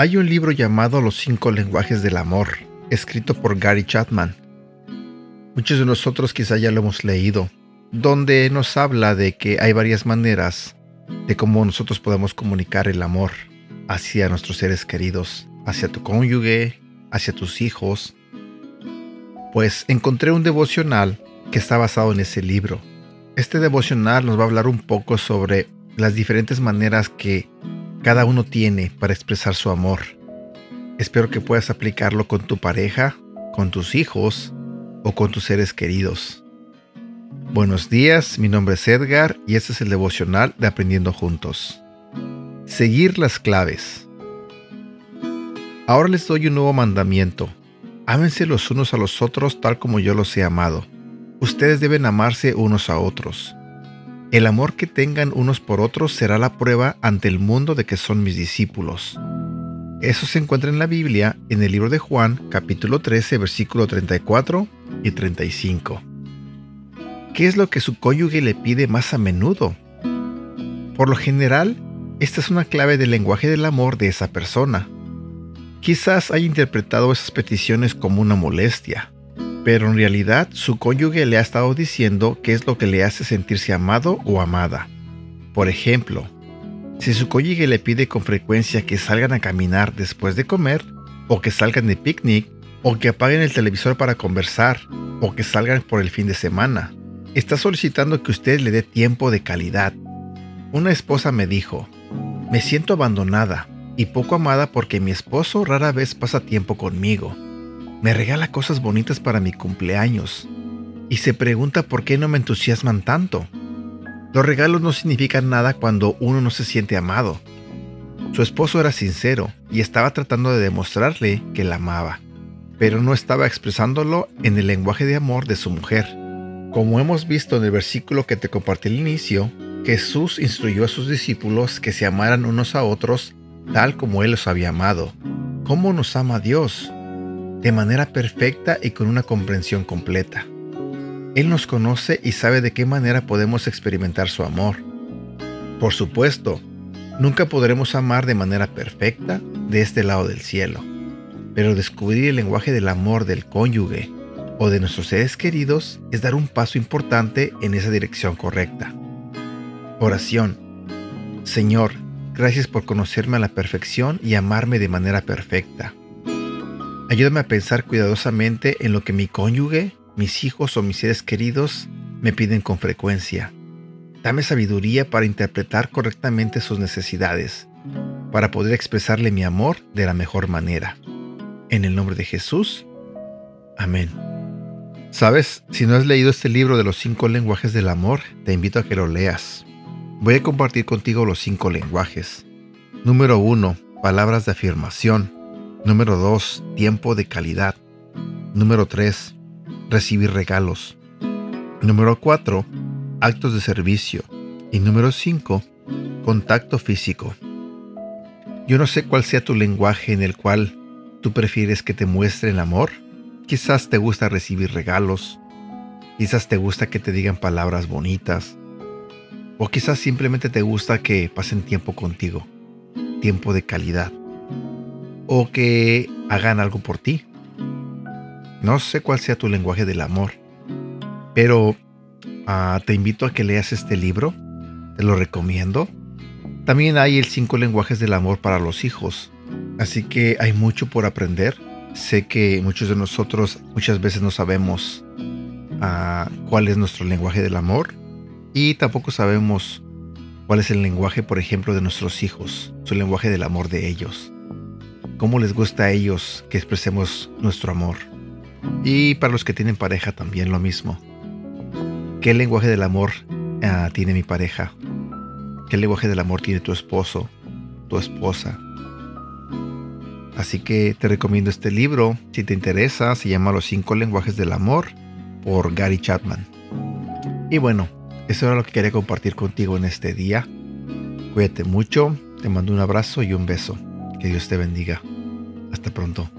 Hay un libro llamado Los cinco lenguajes del amor, escrito por Gary Chapman. Muchos de nosotros quizá ya lo hemos leído, donde nos habla de que hay varias maneras de cómo nosotros podemos comunicar el amor hacia nuestros seres queridos, hacia tu cónyuge, hacia tus hijos. Pues encontré un devocional que está basado en ese libro. Este devocional nos va a hablar un poco sobre las diferentes maneras que cada uno tiene para expresar su amor. Espero que puedas aplicarlo con tu pareja, con tus hijos o con tus seres queridos. Buenos días, mi nombre es Edgar y este es el devocional de Aprendiendo Juntos. Seguir las claves. Ahora les doy un nuevo mandamiento. Ámense los unos a los otros tal como yo los he amado. Ustedes deben amarse unos a otros. El amor que tengan unos por otros será la prueba ante el mundo de que son mis discípulos. Eso se encuentra en la Biblia en el libro de Juan, capítulo 13, versículo 34 y 35. ¿Qué es lo que su cónyuge le pide más a menudo? Por lo general, esta es una clave del lenguaje del amor de esa persona. Quizás haya interpretado esas peticiones como una molestia, pero en realidad su cónyuge le ha estado diciendo qué es lo que le hace sentirse amado o amada. Por ejemplo, si su cónyuge le pide con frecuencia que salgan a caminar después de comer, o que salgan de picnic, o que apaguen el televisor para conversar, o que salgan por el fin de semana, está solicitando que usted le dé tiempo de calidad. Una esposa me dijo, me siento abandonada y poco amada porque mi esposo rara vez pasa tiempo conmigo me regala cosas bonitas para mi cumpleaños y se pregunta por qué no me entusiasman tanto. Los regalos no significan nada cuando uno no se siente amado. Su esposo era sincero y estaba tratando de demostrarle que la amaba, pero no estaba expresándolo en el lenguaje de amor de su mujer. Como hemos visto en el versículo que te compartí al inicio, Jesús instruyó a sus discípulos que se amaran unos a otros tal como Él los había amado. ¿Cómo nos ama Dios? de manera perfecta y con una comprensión completa. Él nos conoce y sabe de qué manera podemos experimentar su amor. Por supuesto, nunca podremos amar de manera perfecta de este lado del cielo, pero descubrir el lenguaje del amor del cónyuge o de nuestros seres queridos es dar un paso importante en esa dirección correcta. Oración. Señor, gracias por conocerme a la perfección y amarme de manera perfecta. Ayúdame a pensar cuidadosamente en lo que mi cónyuge, mis hijos o mis seres queridos me piden con frecuencia. Dame sabiduría para interpretar correctamente sus necesidades, para poder expresarle mi amor de la mejor manera. En el nombre de Jesús. Amén. Sabes, si no has leído este libro de los cinco lenguajes del amor, te invito a que lo leas. Voy a compartir contigo los cinco lenguajes. Número 1. Palabras de afirmación. Número 2. Tiempo de calidad. Número 3. Recibir regalos. Número 4. Actos de servicio. Y número 5. Contacto físico. Yo no sé cuál sea tu lenguaje en el cual tú prefieres que te muestre el amor. Quizás te gusta recibir regalos. Quizás te gusta que te digan palabras bonitas. O quizás simplemente te gusta que pasen tiempo contigo. Tiempo de calidad o que hagan algo por ti. No sé cuál sea tu lenguaje del amor, pero ah, te invito a que leas este libro, te lo recomiendo. También hay el cinco lenguajes del amor para los hijos, así que hay mucho por aprender. Sé que muchos de nosotros muchas veces no sabemos ah, cuál es nuestro lenguaje del amor y tampoco sabemos cuál es el lenguaje, por ejemplo, de nuestros hijos, su lenguaje del amor de ellos cómo les gusta a ellos que expresemos nuestro amor. Y para los que tienen pareja también lo mismo. ¿Qué lenguaje del amor ah, tiene mi pareja? ¿Qué lenguaje del amor tiene tu esposo, tu esposa? Así que te recomiendo este libro, si te interesa, se llama Los cinco lenguajes del amor por Gary Chapman. Y bueno, eso era lo que quería compartir contigo en este día. Cuídate mucho, te mando un abrazo y un beso. Que Dios te bendiga. Hasta pronto.